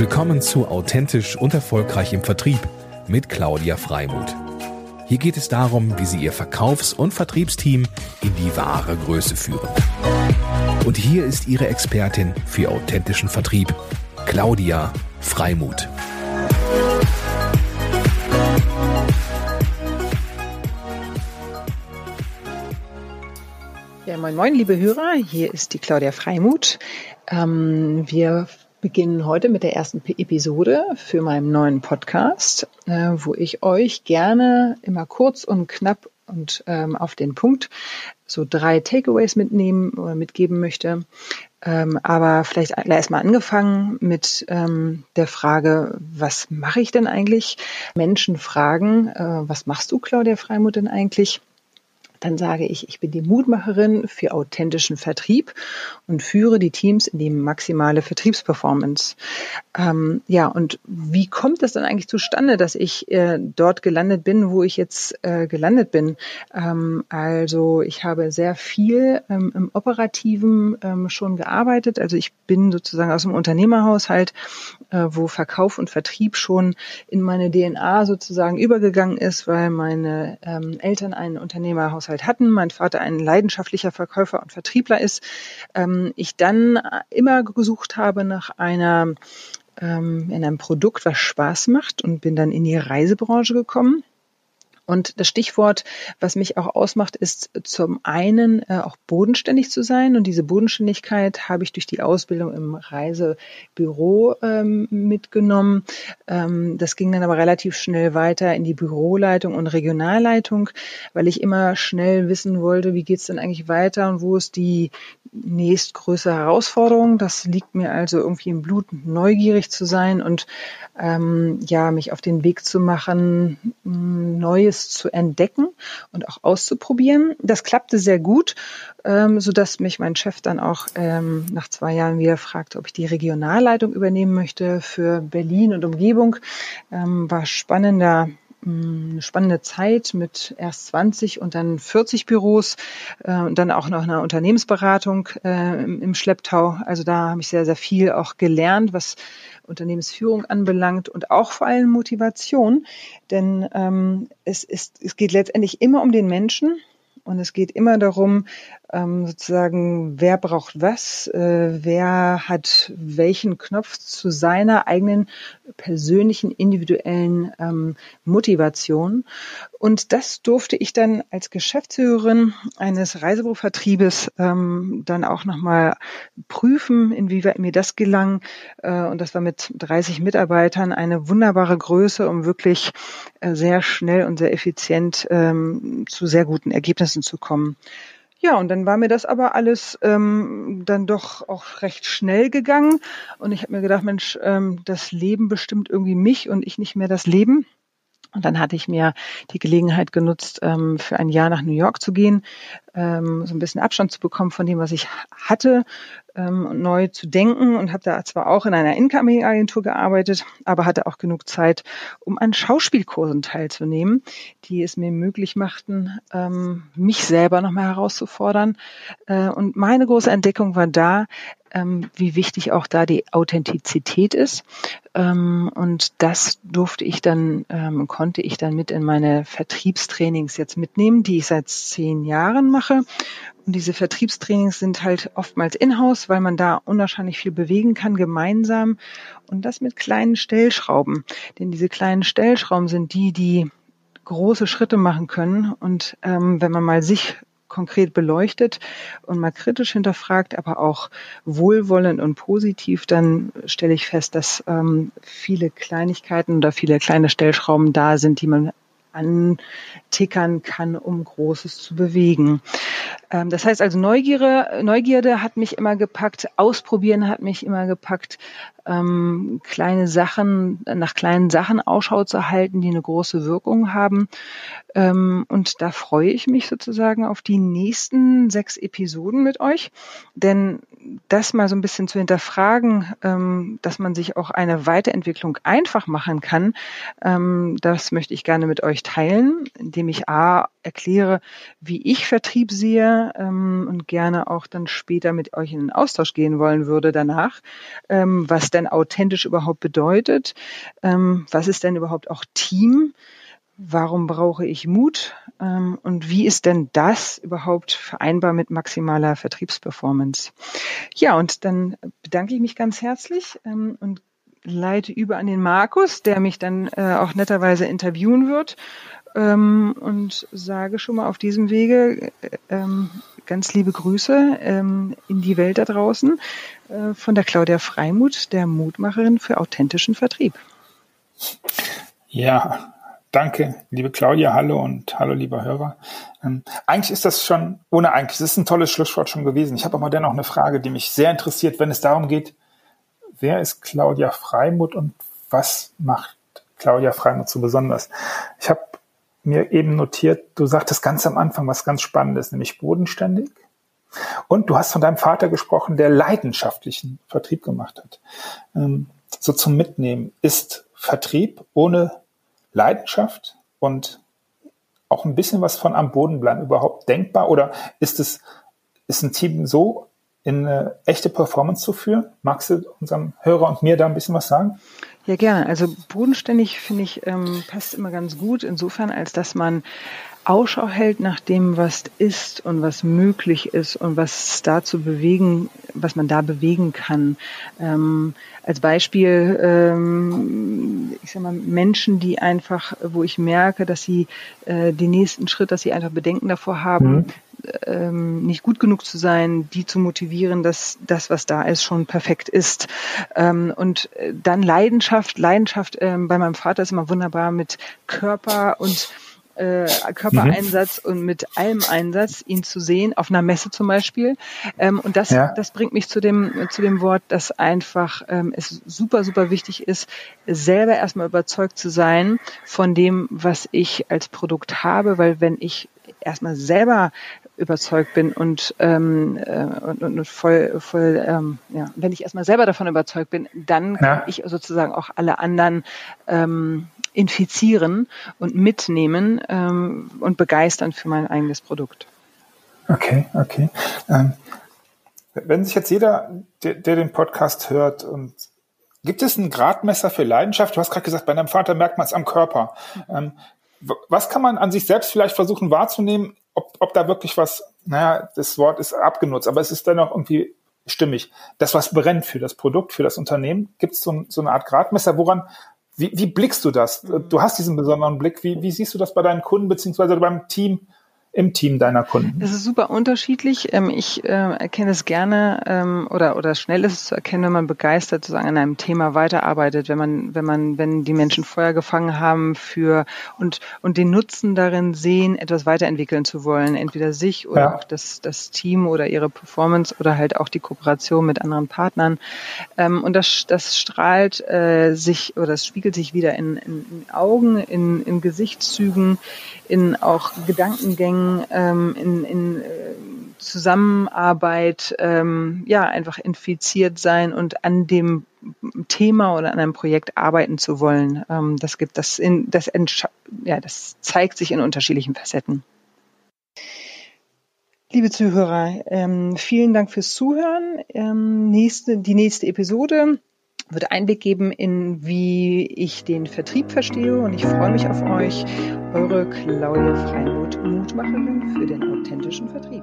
Willkommen zu Authentisch und Erfolgreich im Vertrieb mit Claudia Freimuth. Hier geht es darum, wie Sie Ihr Verkaufs- und Vertriebsteam in die wahre Größe führen. Und hier ist Ihre Expertin für authentischen Vertrieb, Claudia Freimuth. Ja, moin, moin, liebe Hörer, hier ist die Claudia Freimuth. Ähm, wir beginnen heute mit der ersten Episode für meinen neuen Podcast, äh, wo ich euch gerne immer kurz und knapp und ähm, auf den Punkt so drei Takeaways mitnehmen oder mitgeben möchte. Ähm, aber vielleicht erstmal angefangen mit ähm, der Frage, was mache ich denn eigentlich? Menschen fragen, äh, was machst du, Claudia Freimuth, denn eigentlich? Dann sage ich, ich bin die Mutmacherin für authentischen Vertrieb und führe die Teams in die maximale Vertriebsperformance. Ähm, ja, und wie kommt es dann eigentlich zustande, dass ich äh, dort gelandet bin, wo ich jetzt äh, gelandet bin? Ähm, also ich habe sehr viel ähm, im Operativen ähm, schon gearbeitet. Also ich bin sozusagen aus dem Unternehmerhaushalt, äh, wo Verkauf und Vertrieb schon in meine DNA sozusagen übergegangen ist, weil meine ähm, Eltern einen Unternehmerhaushalt Haushalt hatten, mein Vater ein leidenschaftlicher Verkäufer und Vertriebler ist, ähm, ich dann immer gesucht habe nach einer ähm, in einem Produkt, was Spaß macht und bin dann in die Reisebranche gekommen und das Stichwort, was mich auch ausmacht, ist zum einen äh, auch bodenständig zu sein. Und diese Bodenständigkeit habe ich durch die Ausbildung im Reisebüro ähm, mitgenommen. Ähm, das ging dann aber relativ schnell weiter in die Büroleitung und Regionalleitung, weil ich immer schnell wissen wollte, wie geht's denn eigentlich weiter und wo ist die nächstgrößere Herausforderung. Das liegt mir also irgendwie im Blut, neugierig zu sein und ähm, ja, mich auf den Weg zu machen, Neues zu entdecken und auch auszuprobieren. Das klappte sehr gut, ähm, so dass mich mein Chef dann auch ähm, nach zwei Jahren wieder fragte, ob ich die Regionalleitung übernehmen möchte für Berlin und Umgebung. Ähm, war spannender eine spannende Zeit mit erst 20 und dann 40 Büros äh, und dann auch noch eine Unternehmensberatung äh, im, im Schlepptau. Also da habe ich sehr, sehr viel auch gelernt, was Unternehmensführung anbelangt und auch vor allem Motivation. Denn ähm, es, ist, es geht letztendlich immer um den Menschen und es geht immer darum, ähm, sozusagen, wer braucht was, äh, wer hat welchen Knopf zu seiner eigenen persönlichen, individuellen ähm, Motivation. Und das durfte ich dann als Geschäftsführerin eines Reisebuchvertriebes ähm, dann auch nochmal prüfen, inwieweit mir das gelang. Äh, und das war mit 30 Mitarbeitern eine wunderbare Größe, um wirklich äh, sehr schnell und sehr effizient ähm, zu sehr guten Ergebnissen zu kommen. Ja, und dann war mir das aber alles ähm, dann doch auch recht schnell gegangen. Und ich habe mir gedacht, Mensch, ähm, das Leben bestimmt irgendwie mich und ich nicht mehr das Leben. Und dann hatte ich mir die Gelegenheit genutzt, ähm, für ein Jahr nach New York zu gehen, ähm, so ein bisschen Abstand zu bekommen von dem, was ich hatte, ähm, neu zu denken und habe da zwar auch in einer Incoming-Agentur gearbeitet, aber hatte auch genug Zeit, um an Schauspielkursen teilzunehmen, die es mir möglich machten, ähm, mich selber nochmal herauszufordern. Äh, und meine große Entdeckung war da, ähm, wie wichtig auch da die Authentizität ist. Ähm, und das durfte ich dann, ähm, konnte ich dann mit in meine Vertriebstrainings jetzt mitnehmen, die ich seit zehn Jahren mache. Und diese Vertriebstrainings sind halt oftmals in-house, weil man da unwahrscheinlich viel bewegen kann, gemeinsam. Und das mit kleinen Stellschrauben. Denn diese kleinen Stellschrauben sind die, die große Schritte machen können. Und ähm, wenn man mal sich konkret beleuchtet und mal kritisch hinterfragt, aber auch wohlwollend und positiv, dann stelle ich fest, dass ähm, viele Kleinigkeiten oder viele kleine Stellschrauben da sind, die man antickern kann, um Großes zu bewegen. Ähm, das heißt also Neugierde, Neugierde hat mich immer gepackt, Ausprobieren hat mich immer gepackt, ähm, kleine Sachen, nach kleinen Sachen Ausschau zu halten, die eine große Wirkung haben. Ähm, und da freue ich mich sozusagen auf die nächsten sechs Episoden mit euch. Denn das mal so ein bisschen zu hinterfragen, ähm, dass man sich auch eine Weiterentwicklung einfach machen kann, ähm, das möchte ich gerne mit euch teilen, indem ich A erkläre, wie ich Vertrieb sehe, ähm, und gerne auch dann später mit euch in den Austausch gehen wollen würde danach, ähm, was denn authentisch überhaupt bedeutet, ähm, was ist denn überhaupt auch Team, warum brauche ich Mut ähm, und wie ist denn das überhaupt vereinbar mit maximaler Vertriebsperformance? Ja, und dann bedanke ich mich ganz herzlich ähm, und leite über an den Markus, der mich dann äh, auch netterweise interviewen wird ähm, und sage schon mal auf diesem Wege äh, ähm, ganz liebe Grüße ähm, in die Welt da draußen äh, von der Claudia Freimuth, der Mutmacherin für authentischen Vertrieb. Ja, danke, liebe Claudia, hallo und hallo, lieber Hörer. Ähm, eigentlich ist das schon, ohne eigentlich, das ist ein tolles Schlusswort schon gewesen. Ich habe aber dennoch eine Frage, die mich sehr interessiert, wenn es darum geht, wer ist Claudia Freimuth und was macht Claudia Freimuth so besonders? Ich habe mir eben notiert, du sagtest ganz am Anfang was ganz Spannendes, nämlich bodenständig. Und du hast von deinem Vater gesprochen, der leidenschaftlichen Vertrieb gemacht hat. Ähm, so zum Mitnehmen. Ist Vertrieb ohne Leidenschaft und auch ein bisschen was von am Boden bleiben überhaupt denkbar? Oder ist es, ist ein Team so in eine echte Performance zu führen? Magst du unserem Hörer und mir da ein bisschen was sagen? Ja, gerne. Also bodenständig finde ich ähm, passt immer ganz gut insofern, als dass man Ausschau hält nach dem, was ist und was möglich ist und was da zu bewegen, was man da bewegen kann. Ähm, als Beispiel, ähm, ich sag mal, Menschen, die einfach, wo ich merke, dass sie äh, den nächsten Schritt, dass sie einfach Bedenken davor haben, mhm ähm, nicht gut genug zu sein, die zu motivieren, dass das, was da ist, schon perfekt ist. Ähm, und äh, dann Leidenschaft. Leidenschaft ähm, bei meinem Vater ist immer wunderbar mit Körper und äh, Körpereinsatz mhm. und mit allem Einsatz ihn zu sehen, auf einer Messe zum Beispiel. Ähm, und das, ja. das bringt mich zu dem, zu dem Wort, dass einfach ähm, es super, super wichtig ist, selber erstmal überzeugt zu sein von dem, was ich als Produkt habe, weil wenn ich erstmal selber überzeugt bin und, ähm, äh, und, und voll, voll ähm, ja, wenn ich erstmal selber davon überzeugt bin, dann kann ja. ich sozusagen auch alle anderen ähm, infizieren und mitnehmen ähm, und begeistern für mein eigenes Produkt. Okay, okay. Ähm, wenn sich jetzt jeder, der, der den Podcast hört und Gibt es ein Gradmesser für Leidenschaft? Du hast gerade gesagt, bei deinem Vater merkt man es am Körper. Ähm, was kann man an sich selbst vielleicht versuchen wahrzunehmen, ob, ob da wirklich was, naja, das Wort ist abgenutzt, aber es ist dennoch irgendwie stimmig. Das, was brennt für das Produkt, für das Unternehmen, gibt es so, so eine Art Gradmesser, woran, wie, wie blickst du das? Du hast diesen besonderen Blick. Wie, wie siehst du das bei deinen Kunden beziehungsweise beim Team? Im Team deiner Kunden? Es ist super unterschiedlich. Ähm, ich äh, erkenne es gerne ähm, oder oder schnell ist es zu erkennen, wenn man begeistert sozusagen an einem Thema weiterarbeitet, wenn man wenn man wenn die Menschen Feuer gefangen haben für und und den Nutzen darin sehen, etwas weiterentwickeln zu wollen, entweder sich oder ja. auch das das Team oder ihre Performance oder halt auch die Kooperation mit anderen Partnern. Ähm, und das das strahlt äh, sich oder das spiegelt sich wieder in, in, in Augen, in, in Gesichtszügen, in auch Gedankengängen, ähm, in, in äh, Zusammenarbeit, ähm, ja, einfach infiziert sein und an dem Thema oder an einem Projekt arbeiten zu wollen. Ähm, das gibt das in, das, ja, das zeigt sich in unterschiedlichen Facetten. Liebe Zuhörer, ähm, vielen Dank fürs Zuhören. Ähm, nächste, die nächste Episode wird Einblick geben in, wie ich den Vertrieb verstehe und ich freue mich auf euch, eure Claudia Freimuth, Mutmacherin für den authentischen Vertrieb.